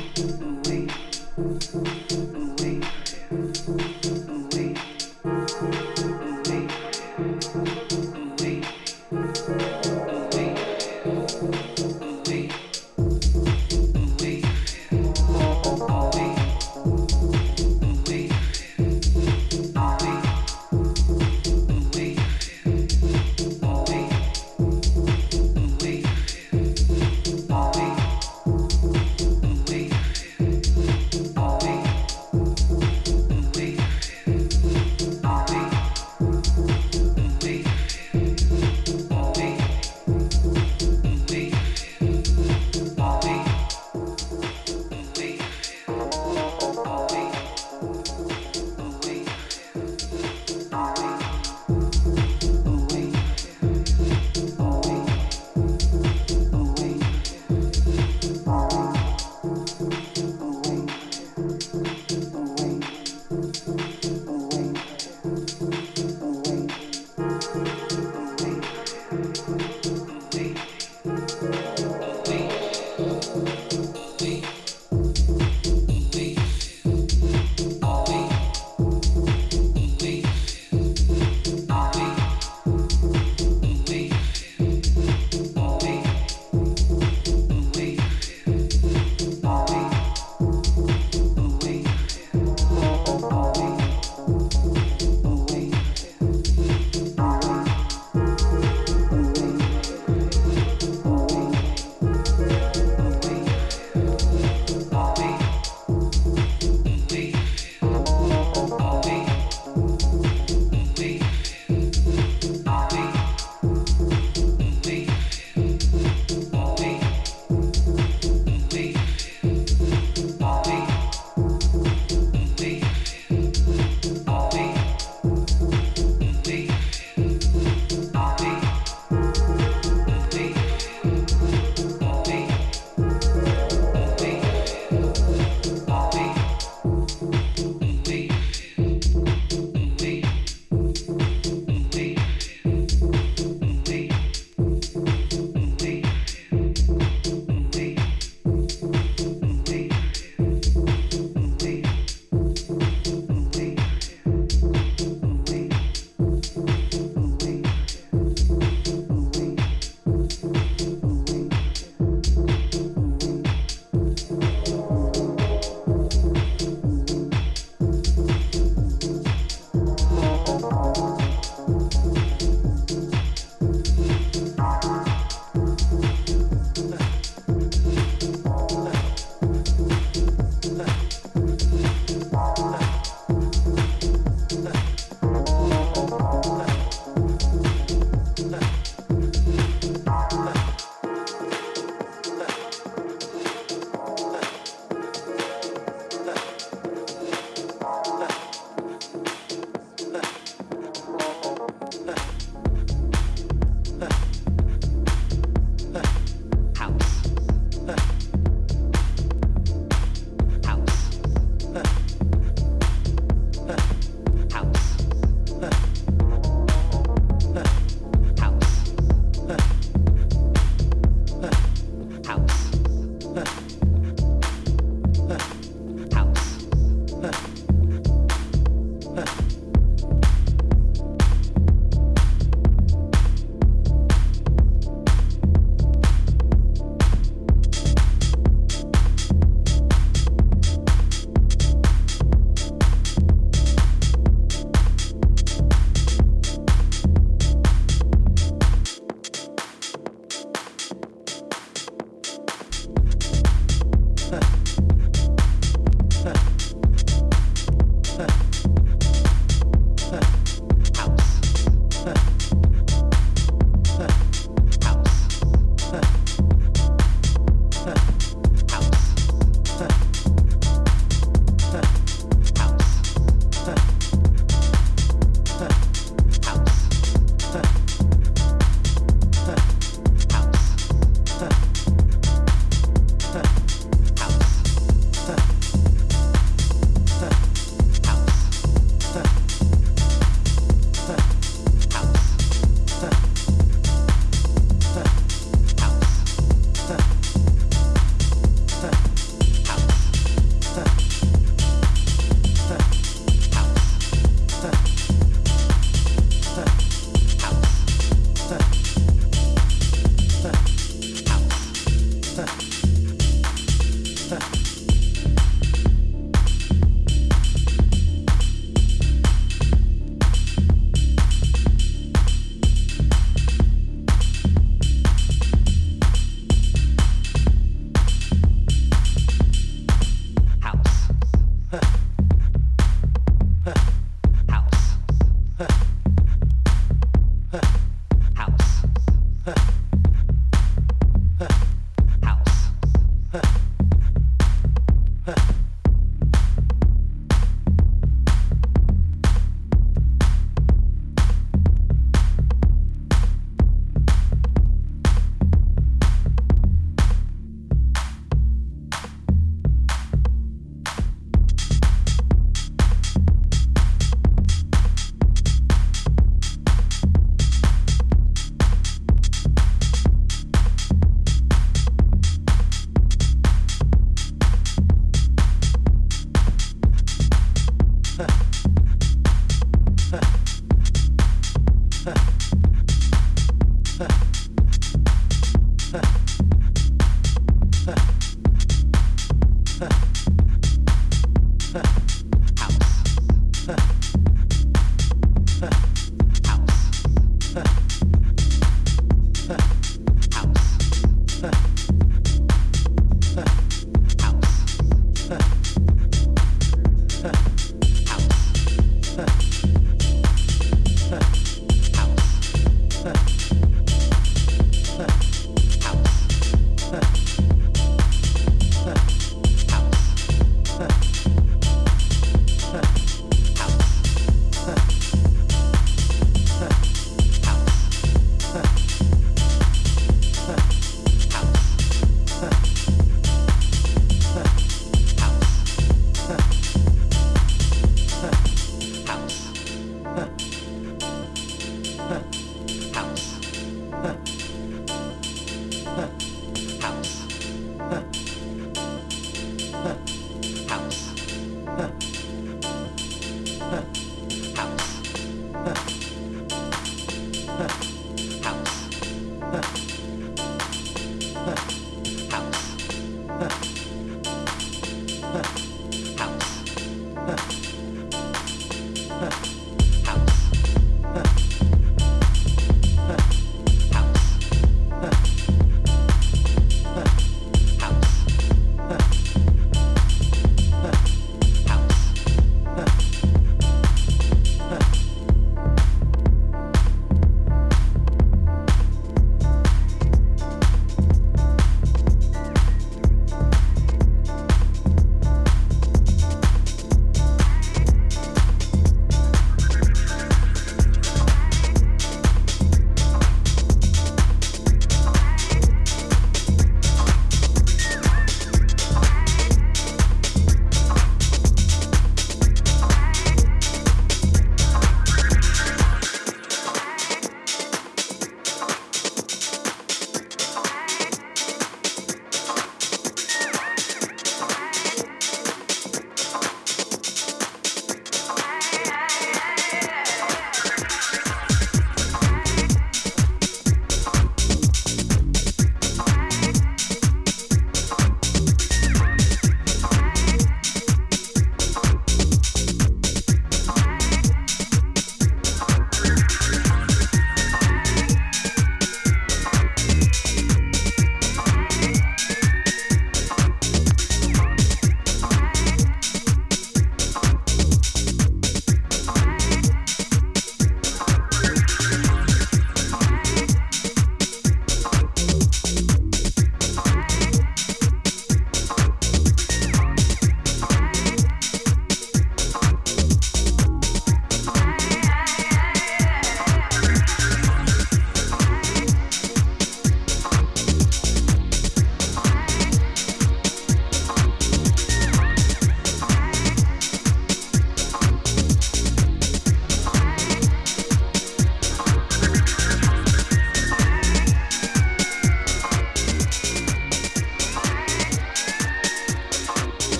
Wait.